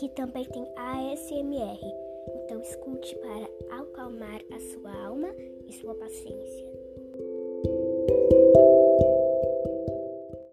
que também tem ASMR. Então escute para acalmar a sua alma e sua paciência.